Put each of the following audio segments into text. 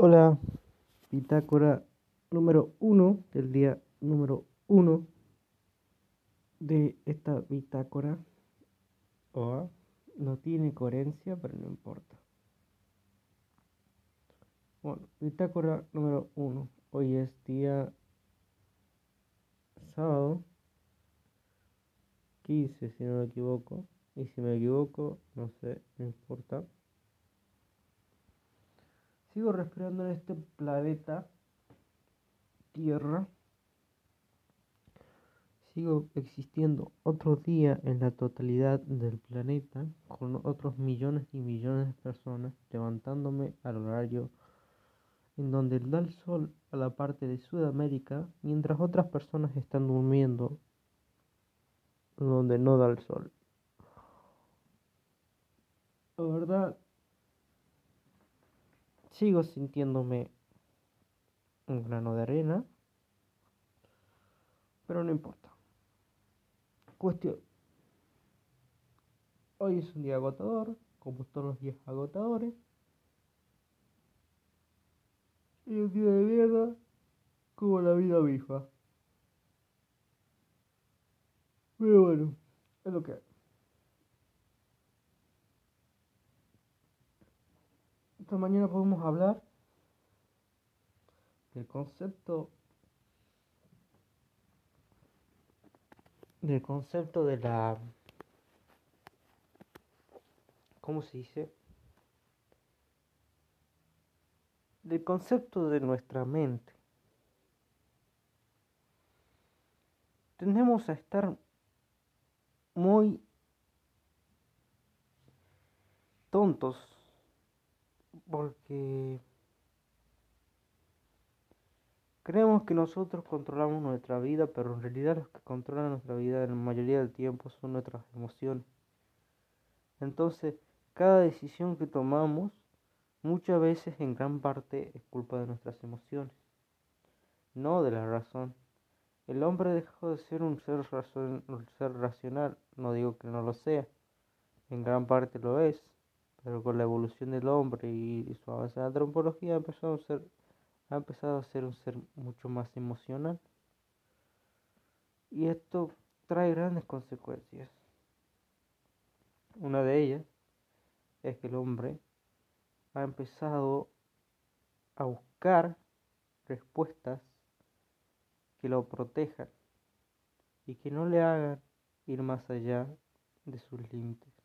Hola, bitácora número uno del día número uno de esta bitácora. O no tiene coherencia, pero no importa. Bueno, bitácora número uno. Hoy es día sábado 15, si no me equivoco. Y si me equivoco, no sé, no importa. Sigo respirando en este planeta Tierra. Sigo existiendo otro día en la totalidad del planeta con otros millones y millones de personas levantándome al horario en donde da el sol a la parte de Sudamérica mientras otras personas están durmiendo donde no da el sol. La verdad, sigo sintiéndome un grano de arena, pero no importa. Cuestión. Hoy es un día agotador, como todos los días agotadores. Y un día de mierda, como la vida misma. Pero bueno, es lo que hay. Esta mañana podemos hablar del concepto del concepto de la ¿cómo se dice? del concepto de nuestra mente. Tendemos a estar muy tontos porque creemos que nosotros controlamos nuestra vida, pero en realidad los que controlan nuestra vida en la mayoría del tiempo son nuestras emociones. Entonces, cada decisión que tomamos muchas veces en gran parte es culpa de nuestras emociones, no de la razón. El hombre dejó de ser un ser, un ser racional, no digo que no lo sea, en gran parte lo es, pero con la evolución del hombre y, su avance en la antropología a ser ha empezado a ser un ser mucho más emocional y esto trae grandes consecuencias una de ellas es que el hombre ha empezado a buscar respuestas que lo protejan y que no le hagan ir más allá de sus límites.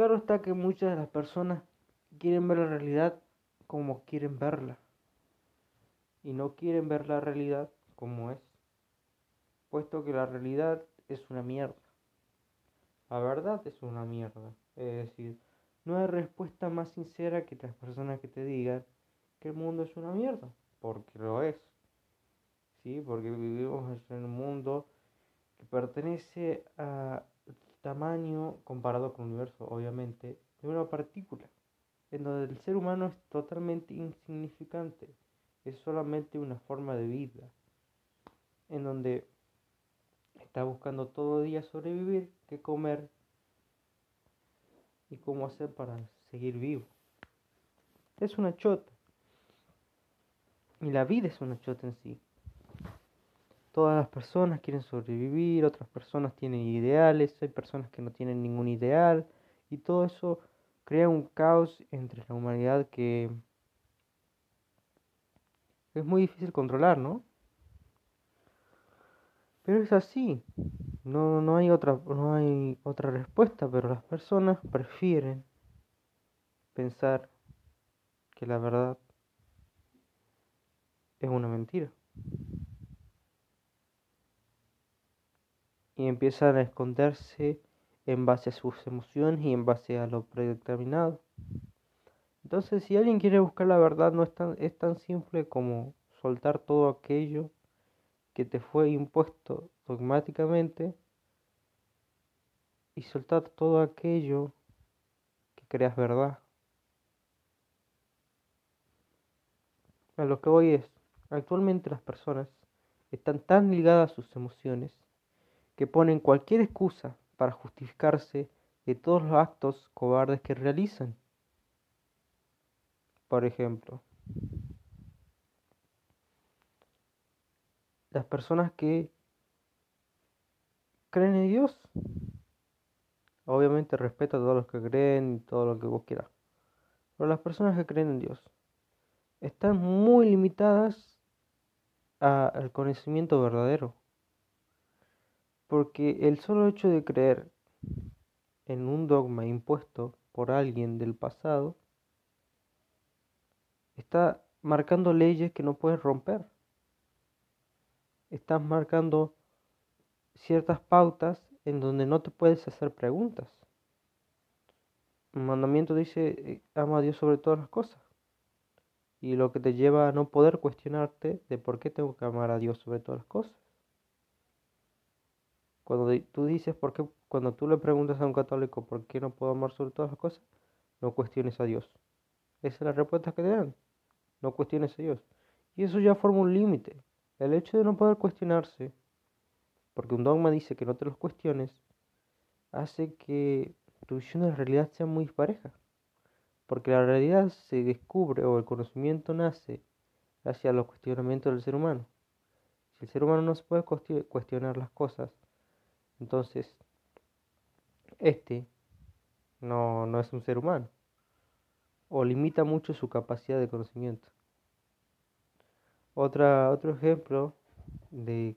Claro está que muchas de las personas quieren ver la realidad como quieren verla y no quieren ver la realidad como es, puesto que la realidad es una mierda. La verdad es una mierda. Es decir, no hay respuesta más sincera que las personas que te digan que el mundo es una mierda, porque lo es. ¿Sí? Porque vivimos en un mundo que pertenece a tamaño comparado con el universo, obviamente, de una partícula, en donde el ser humano es totalmente insignificante, es solamente una forma de vida, en donde está buscando todo día sobrevivir, qué comer y cómo hacer para seguir vivo. Es una chota. Y la vida es una chota en sí. Todas las personas quieren sobrevivir, otras personas tienen ideales, hay personas que no tienen ningún ideal y todo eso crea un caos entre la humanidad que es muy difícil controlar, ¿no? Pero es así. No, no hay otra no hay otra respuesta, pero las personas prefieren pensar que la verdad es una mentira. Y empiezan a esconderse en base a sus emociones y en base a lo predeterminado. Entonces, si alguien quiere buscar la verdad, no es tan, es tan simple como soltar todo aquello que te fue impuesto dogmáticamente y soltar todo aquello que creas verdad. A lo que voy es, actualmente las personas están tan ligadas a sus emociones que ponen cualquier excusa para justificarse de todos los actos cobardes que realizan. Por ejemplo, las personas que creen en Dios, obviamente respeto a todos los que creen y todo lo que vos quieras, pero las personas que creen en Dios están muy limitadas al conocimiento verdadero, porque el solo hecho de creer en un dogma impuesto por alguien del pasado está marcando leyes que no puedes romper. Estás marcando ciertas pautas en donde no te puedes hacer preguntas. El mandamiento dice, eh, ama a Dios sobre todas las cosas. Y lo que te lleva a no poder cuestionarte de por qué tengo que amar a Dios sobre todas las cosas. Cuando tú dices, ¿por qué? Cuando tú le preguntas a un católico por qué no puedo amar sobre todas las cosas, no cuestiones a Dios. Esa es la respuesta que te dan. No cuestiones a Dios. Y eso ya forma un límite. El hecho de no poder cuestionarse, porque un dogma dice que no te los cuestiones, hace que tu visión de la realidad sea muy pareja. Porque la realidad se descubre o el conocimiento nace hacia los cuestionamientos del ser humano. Si el ser humano no se puede cuestionar las cosas, entonces este no, no es un ser humano o limita mucho su capacidad de conocimiento. Otra, otro ejemplo de,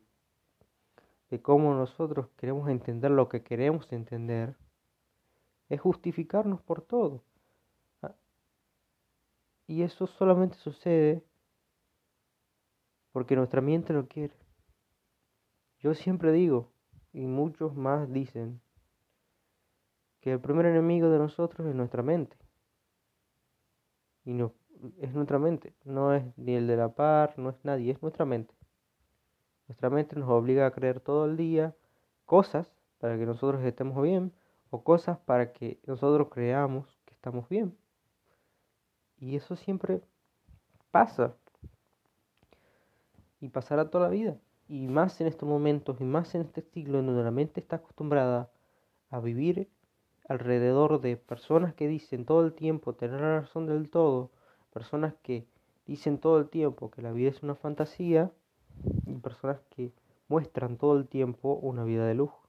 de cómo nosotros queremos entender lo que queremos entender es justificarnos por todo. Ah, y eso solamente sucede porque nuestra mente lo quiere. Yo siempre digo, y muchos más dicen, que el primer enemigo de nosotros es nuestra mente. Y no, es nuestra mente, no es ni el de la par, no es nadie, es nuestra mente. Nuestra mente nos obliga a creer todo el día cosas para que nosotros estemos bien o cosas para que nosotros creamos que estamos bien. Y eso siempre pasa. Y pasará toda la vida. Y más en estos momentos y más en este siglo en donde la mente está acostumbrada a vivir alrededor de personas que dicen todo el tiempo tener la razón del todo, personas que dicen todo el tiempo que la vida es una fantasía y personas que muestran todo el tiempo una vida de lujo.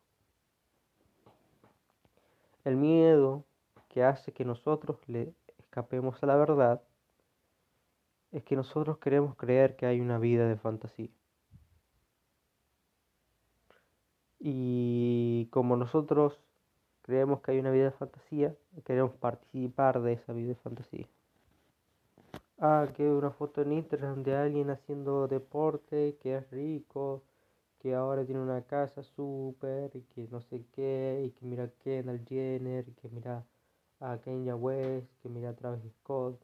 El miedo que hace que nosotros le escapemos a la verdad es que nosotros queremos creer que hay una vida de fantasía. Y como nosotros creemos que hay una vida de fantasía queremos participar de esa vida de fantasía. Ah, que una foto en Instagram de alguien haciendo deporte, que es rico, que ahora tiene una casa súper, y que no sé qué, y que mira a Kendall Jenner, y que mira a Kenya West, que mira a Travis Scott.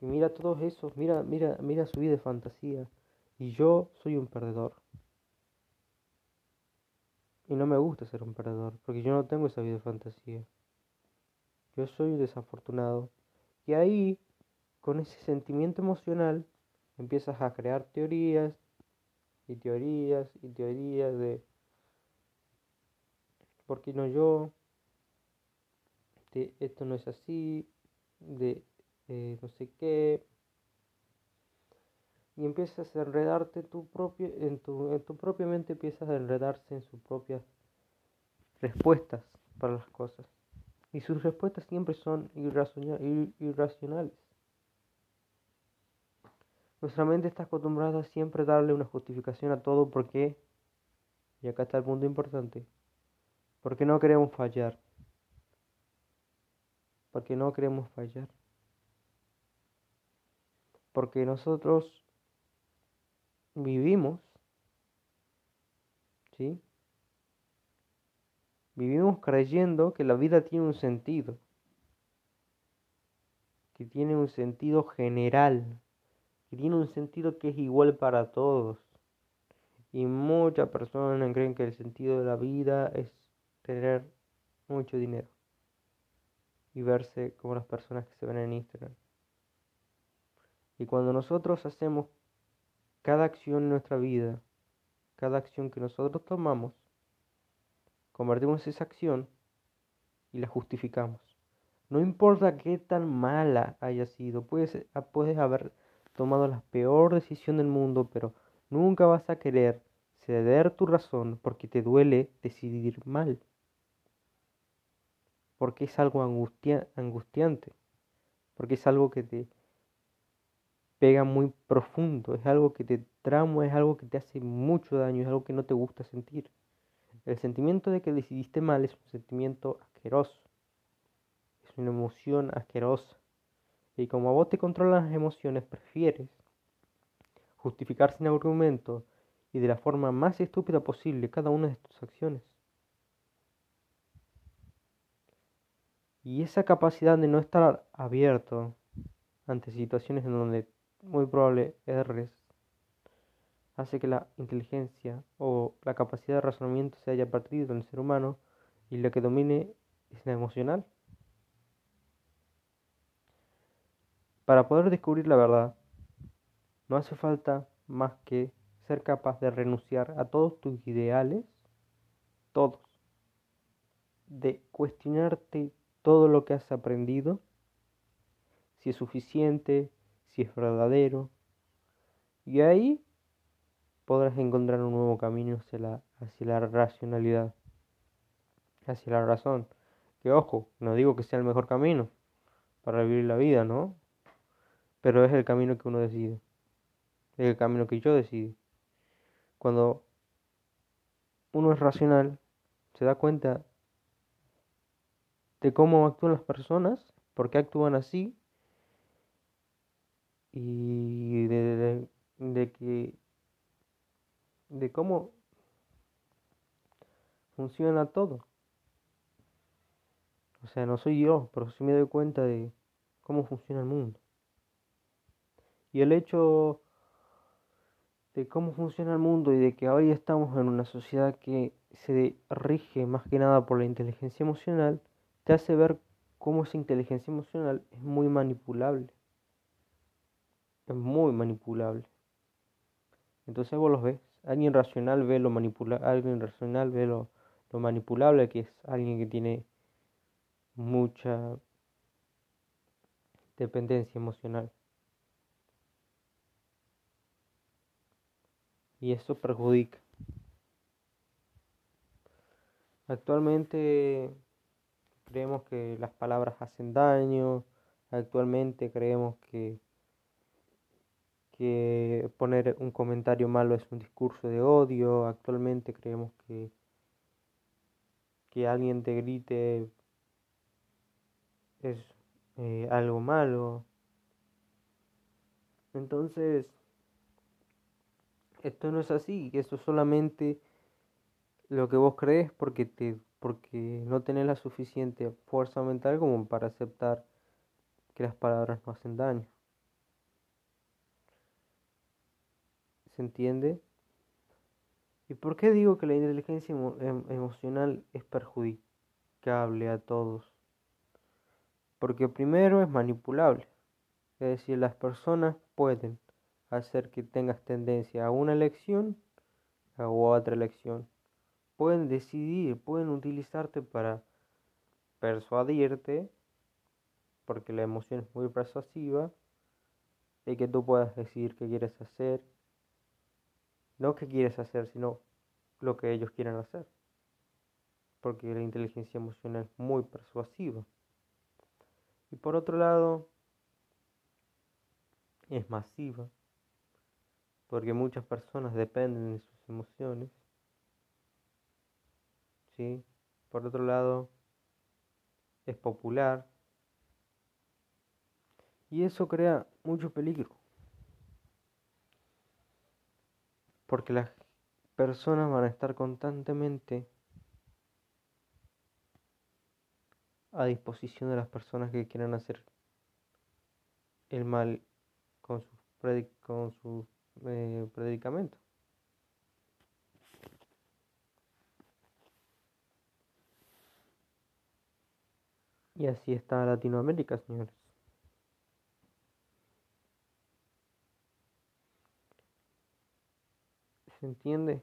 Que mira todos esos, mira, mira, mira su vida de fantasía. Y yo soy un perdedor. Y no me gusta ser un perdedor, porque yo no tengo esa vida de fantasía. Yo soy un desafortunado. Y ahí, con ese sentimiento emocional, empiezas a crear teorías y teorías y teorías de ¿por qué no yo? De esto no es así, de eh, no sé qué, y empiezas a enredarte tu propio, en, tu, en tu propia mente empiezas a enredarse en sus propias respuestas para las cosas. Y sus respuestas siempre son irracionales. Nuestra mente está acostumbrada a siempre darle una justificación a todo porque, y acá está el punto importante, porque no queremos fallar. Porque no queremos fallar. Porque nosotros vivimos, ¿sí? Vivimos creyendo que la vida tiene un sentido, que tiene un sentido general, que tiene un sentido que es igual para todos. Y muchas personas creen que el sentido de la vida es tener mucho dinero y verse como las personas que se ven en Instagram. Y cuando nosotros hacemos cada acción en nuestra vida, cada acción que nosotros tomamos, convertimos esa acción y la justificamos. No importa qué tan mala haya sido, puedes, puedes haber tomado la peor decisión del mundo, pero nunca vas a querer ceder tu razón porque te duele decidir mal. Porque es algo angustiante. Porque es algo que te pega muy profundo. Es algo que te trauma, es algo que te hace mucho daño, es algo que no te gusta sentir. El sentimiento de que decidiste mal es un sentimiento asqueroso. Es una emoción asquerosa. Y como a vos te controlan las emociones, prefieres justificar sin argumento y de la forma más estúpida posible cada una de tus acciones. Y esa capacidad de no estar abierto ante situaciones en donde muy probable erres hace que la inteligencia o la capacidad de razonamiento se haya perdido en el ser humano y lo que domine es la emocional. Para poder descubrir la verdad, no hace falta más que ser capaz de renunciar a todos tus ideales, todos, de cuestionarte todo lo que has aprendido, si es suficiente, si es verdadero, y ahí podrás encontrar un nuevo camino hacia la, hacia la racionalidad, hacia la razón. Que ojo, no digo que sea el mejor camino para vivir la vida, ¿no? Pero es el camino que uno decide, es el camino que yo decido. Cuando uno es racional, se da cuenta de cómo actúan las personas, por qué actúan así, y de, de que de cómo funciona todo. O sea, no soy yo, pero sí me doy cuenta de cómo funciona el mundo. Y el hecho de cómo funciona el mundo y de que hoy estamos en una sociedad que se rige más que nada por la inteligencia emocional, te hace ver cómo esa inteligencia emocional es muy manipulable. Es muy manipulable. Entonces vos los ves. Alguien racional ve lo manipulable, alguien racional ve lo, lo manipulable que es alguien que tiene mucha dependencia emocional. Y eso perjudica. Actualmente creemos que las palabras hacen daño, actualmente creemos que que poner un comentario malo es un discurso de odio. Actualmente creemos que que alguien te grite es eh, algo malo. Entonces, esto no es así, eso es solamente lo que vos crees porque te porque no tenés la suficiente fuerza mental como para aceptar que las palabras no hacen daño. ¿Se entiende? ¿Y por qué digo que la inteligencia em, emocional es perjudicable a todos? Porque primero es manipulable. Es decir, las personas pueden hacer que tengas tendencia a una elección o a otra elección. Pueden decidir, pueden utilizarte para persuadirte, porque la emoción es muy persuasiva, de que tú puedas decidir qué quieres hacer no qué quieres hacer, sino lo que ellos quieren hacer. Porque la inteligencia emocional es muy persuasiva. Y por otro lado, es masiva. Porque muchas personas dependen de sus emociones. ¿Sí? Por otro lado, es popular. Y eso crea mucho peligro. Porque las personas van a estar constantemente a disposición de las personas que quieran hacer el mal con su, con su eh, predicamento. Y así está Latinoamérica, señores. ¿Se entiende?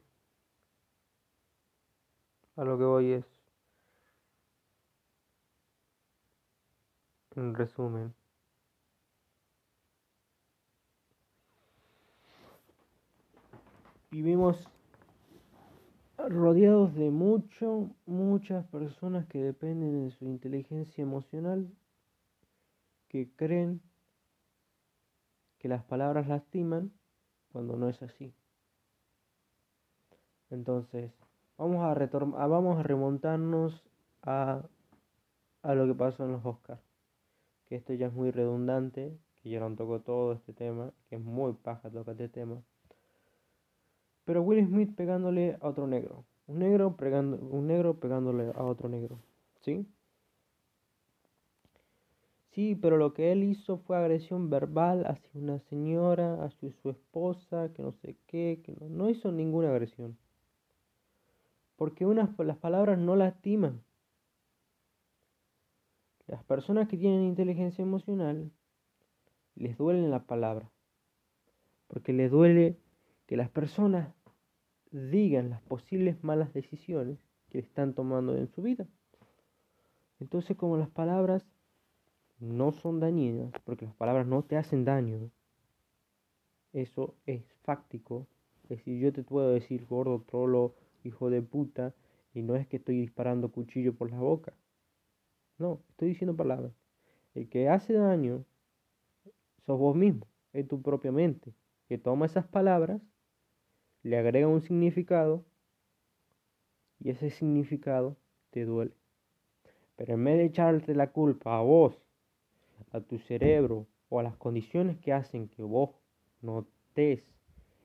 A lo que voy es en resumen. Vivimos rodeados de mucho, muchas personas que dependen de su inteligencia emocional, que creen que las palabras lastiman cuando no es así. Entonces, vamos a, vamos a remontarnos a, a lo que pasó en los Oscars. Que esto ya es muy redundante, que ya no tocó todo este tema, que es muy paja tocar este tema. Pero Will Smith pegándole a otro negro. Un negro, pegando, un negro pegándole a otro negro. ¿Sí? Sí, pero lo que él hizo fue agresión verbal hacia una señora, hacia su esposa, que no sé qué, que no, no hizo ninguna agresión. Porque unas, las palabras no lastiman. Las personas que tienen inteligencia emocional les duelen las palabras. Porque les duele que las personas digan las posibles malas decisiones que están tomando en su vida. Entonces, como las palabras no son dañinas, porque las palabras no te hacen daño, eso es fáctico. Es decir, yo te puedo decir gordo, trolo, hijo de puta, y no es que estoy disparando cuchillo por la boca. No, estoy diciendo palabras. El que hace daño sos vos mismo, es tu propia mente, que toma esas palabras, le agrega un significado y ese significado te duele. Pero en vez de echarte la culpa a vos, a tu cerebro o a las condiciones que hacen que vos notes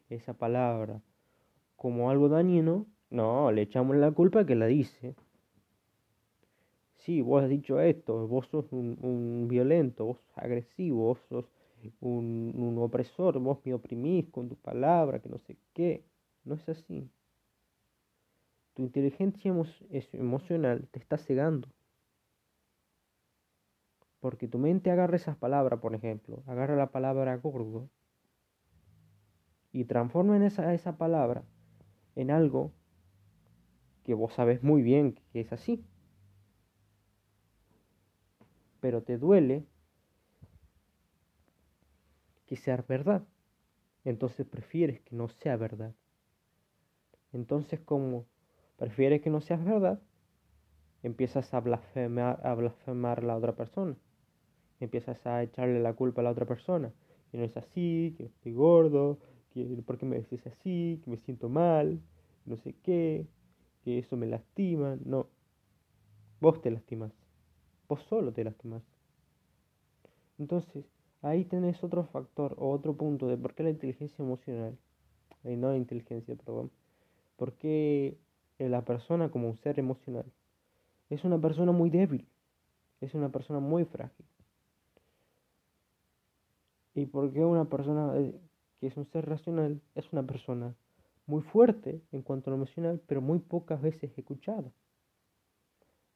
esa palabra como algo dañino, no, le echamos la culpa que la dice sí, vos has dicho esto, vos sos un, violento, vos sos agresivo, vos sos un, opresor, vos me oprimís con tu palabra, que no sé qué. No es así. Tu inteligencia emocional te está cegando. Porque tu mente agarra esas palabras, por ejemplo, agarra la palabra gordo y transforma en esa, esa palabra en algo que vos sabes muy bien que es así pero te duele que sea verdad. Entonces prefieres que no sea verdad. Entonces como prefieres que no sea verdad, empiezas a blasfemar, a blasfemar a la otra persona. Empiezas a echarle la culpa a la otra persona. Que no es así, que estoy gordo, que por qué me decís así, que me siento mal, no sé qué, que eso me lastima. No, vos te lastimas vos solo te lastimas. Entonces, ahí tenés otro factor o otro punto de por qué la inteligencia emocional, y no la inteligencia, perdón, por qué la persona como un ser emocional es una persona muy débil, es una persona muy frágil. Y por qué una persona eh, que es un ser racional es una persona muy fuerte en cuanto a lo emocional, pero muy pocas veces escuchada.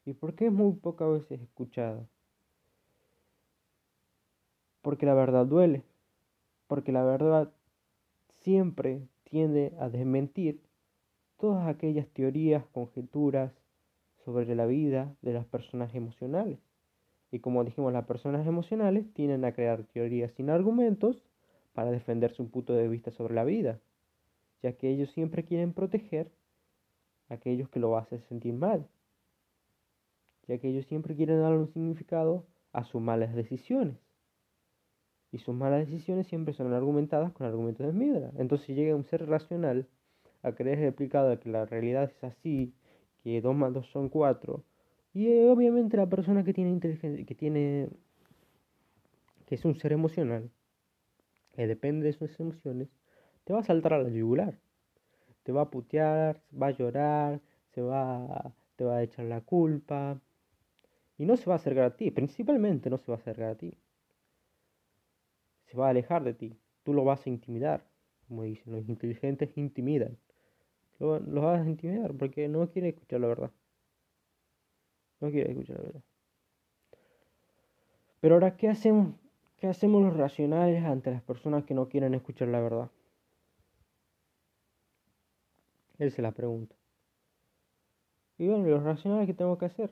¿Y por qué es muy pocas veces escuchada? Porque la verdad duele, porque la verdad siempre tiende a desmentir todas aquellas teorías, conjeturas sobre la vida de las personas emocionales. Y como dijimos, las personas emocionales tienden a crear teorías sin argumentos para defender su punto de vista sobre la vida, ya que ellos siempre quieren proteger a aquellos que lo hacen sentir mal ya que ellos siempre quieren dar un significado a sus malas decisiones. Y sus malas decisiones siempre son argumentadas con argumentos de mierda. Entonces llega un ser racional a creer explicado que la realidad es así, que 2 más 2 son 4. Y eh, obviamente la persona que tiene inteligencia, que tiene que es un ser emocional, que depende de sus emociones, te va a saltar a la yugular. Te va a putear, va a llorar, se va, te va a echar la culpa, y no se va a acercar a ti, principalmente no se va a acercar a ti. Se va a alejar de ti. Tú lo vas a intimidar. Como dicen, los inteligentes intimidan. Lo, vas a intimidar porque no quiere escuchar la verdad. No quiere escuchar la verdad. Pero ahora, ¿qué hacemos? ¿Qué hacemos los racionales ante las personas que no quieren escuchar la verdad? Él se la pregunta. Y bueno, los racionales, ¿qué tengo que hacer?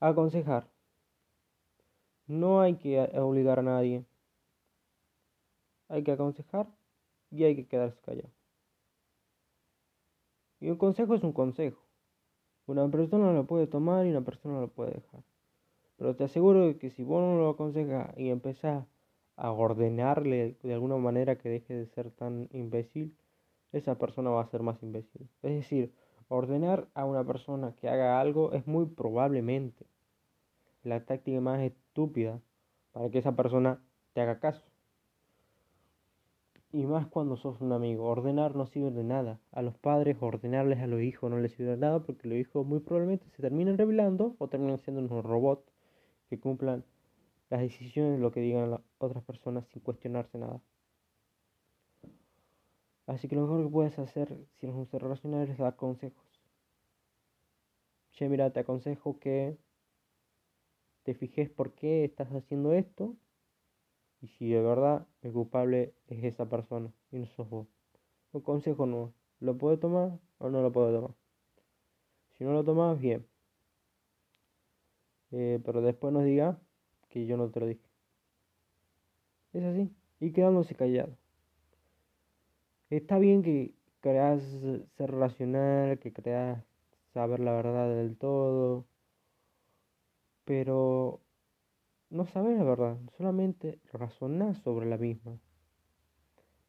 aconsejar, No hay que obligar a nadie. Hay que aconsejar y hay que quedarse callado. Y un consejo es un consejo. Una persona lo puede tomar y una persona lo puede dejar. Pero te aseguro que si vos no lo aconsejas y empezás a ordenarle de alguna manera que deje de ser tan imbécil, esa persona va a ser más imbécil. Es decir, ordenar a una persona que haga algo es muy probablemente la táctica más estúpida para que esa persona te haga caso. Y más cuando sos un amigo. Ordenar no sirve de nada. A los padres ordenarles a los hijos no les sirve de nada porque los hijos muy probablemente se terminen revelando o terminan siendo unos robots que cumplan las decisiones de lo que digan las otras personas sin cuestionarse nada. Así que lo mejor que puedes hacer si eres un ser racional es dar consejos. Che, mira, te aconsejo que te fijes por qué estás haciendo esto y si de verdad el culpable es esa persona y no sos vos. Un consejo no. ¿Lo puede tomar o no lo puede tomar? Si no lo tomas, bien. Eh, pero después nos diga que yo no te lo dije. Es así. Y quedándose callado. Está bien que creas ser racional, que creas saber la verdad del todo. Pero no sabes la verdad, solamente razonás sobre la misma.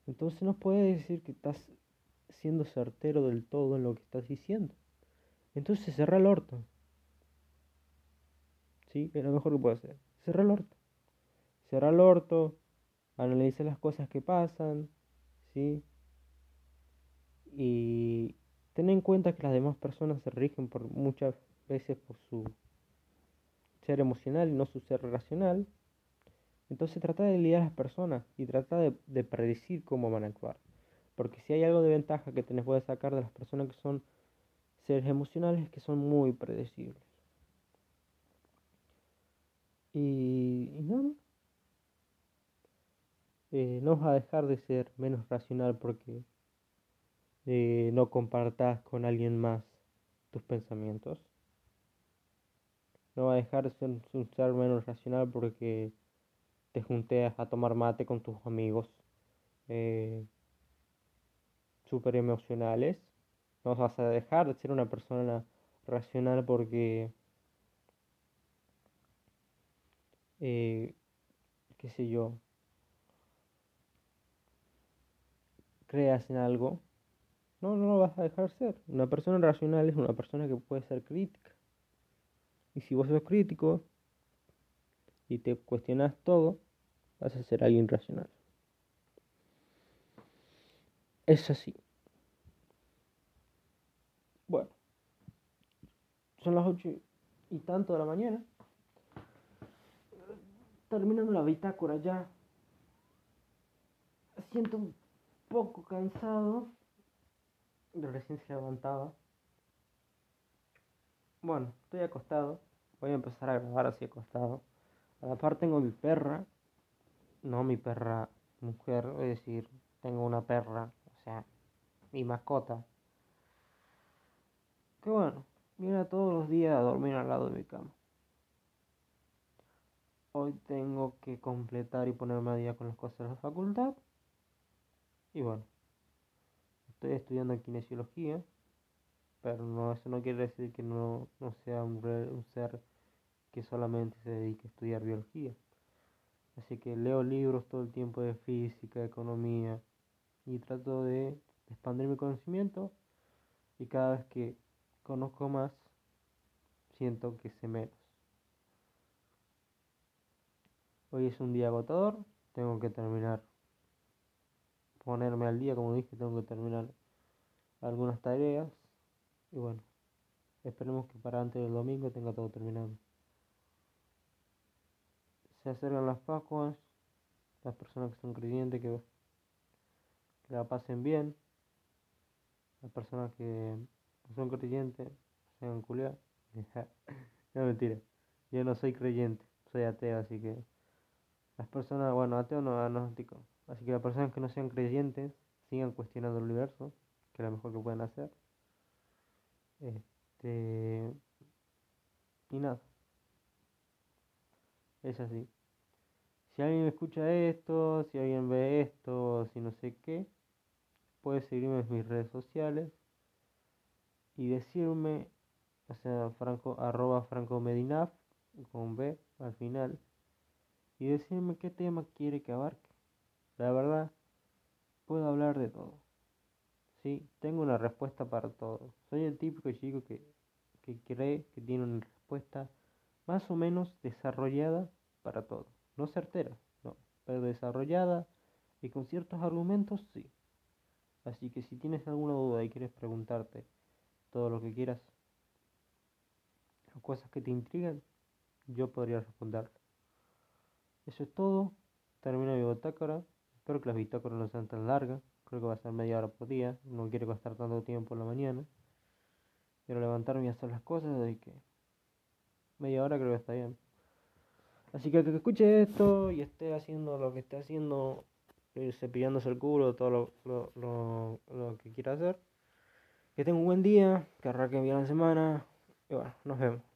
Entonces no puedes decir que estás siendo certero del todo en lo que estás diciendo. Entonces cerra el orto. ¿Sí? Es lo mejor que puede hacer. Cerra el orto. Cerra el orto, analiza las cosas que pasan, ¿sí? Y ten en cuenta que las demás personas se rigen por muchas veces por su ser emocional y no su ser racional. Entonces trata de lidiar a las personas y trata de, predecir cómo van a actuar. Porque si hay algo de ventaja que tenés puedes sacar de las personas que son seres emocionales es que son muy predecibles. Y, no, eh, no vas a dejar de ser menos racional porque eh, no compartas con alguien más tus pensamientos no va a dejar de ser un ser menos racional porque te juntes a tomar mate con tus amigos eh, súper emocionales. No vas a dejar de ser una persona racional porque, eh, qué sé yo, creas en algo. No, no lo vas a dejar ser. Una persona racional es una persona que puede ser crítica. Y si vos sos crítico y te cuestionas todo, vas a ser alguien racional. Es así. Bueno, son las ocho y tanto de la mañana. Terminando la bitácora ya. Siento un poco cansado. Recién se levantaba. Bueno, estoy acostado. Voy a empezar a grabar así acostado. A la par tengo mi perra. No mi perra mujer, es decir, tengo una perra, o sea, mi mascota. Que bueno, viene todos los días a dormir al lado de mi cama. Hoy tengo que completar y ponerme a día con las cosas de la facultad. Y bueno, estoy estudiando kinesiología pero no, eso no quiere decir que no, sea un, un ser que solamente se dedique a estudiar biología. Así que leo libros todo el tiempo de física, economía y trato de expandir mi conocimiento y cada vez que conozco más siento que sé menos. Hoy es un día agotador, tengo que terminar, ponerme al día, como dije, tengo que terminar algunas tareas y bueno, esperemos que para antes del domingo tenga todo terminado. Se acercan las Pascuas, las personas que son creyentes que, la pasen bien, las personas que no son creyentes, sean culiadas. no mentira, yo no soy creyente, soy ateo, así que las personas, bueno, ateo no agnóstico, así que las personas que no sean creyentes sigan cuestionando el universo, que es lo mejor que pueden hacer. Este. Y nada. Es así. Si alguien escucha esto, si alguien ve esto, si no sé qué, puede seguirme en mis redes sociales y decirme, o sea, franco, arroba franco medinaf, con B al final, y decirme qué tema quiere que abarque. La verdad, puedo hablar de todo. Sí, tengo una respuesta para todo. Soy el típico chico que, que cree que tiene una respuesta más o menos desarrollada para todo. No certera, no, pero desarrollada y con ciertos argumentos, sí. Así que si tienes alguna duda y quieres preguntarte todo lo que quieras, o cosas que te intrigan, yo podría responder. Eso es todo. Termino mi bitácora. Espero que las bitácoras no sean tan largas. Creo que va a ser media hora por día. No quiero gastar tanto tiempo en la mañana. Quiero levantarme y hacer las cosas, así que media hora creo que está bien. Así que que escuche esto y esté haciendo lo que esté haciendo, eh, cepillándose el culo, todo lo, lo, lo, lo que quiera hacer, que tenga un buen día, que arranque bien la semana y bueno, nos vemos.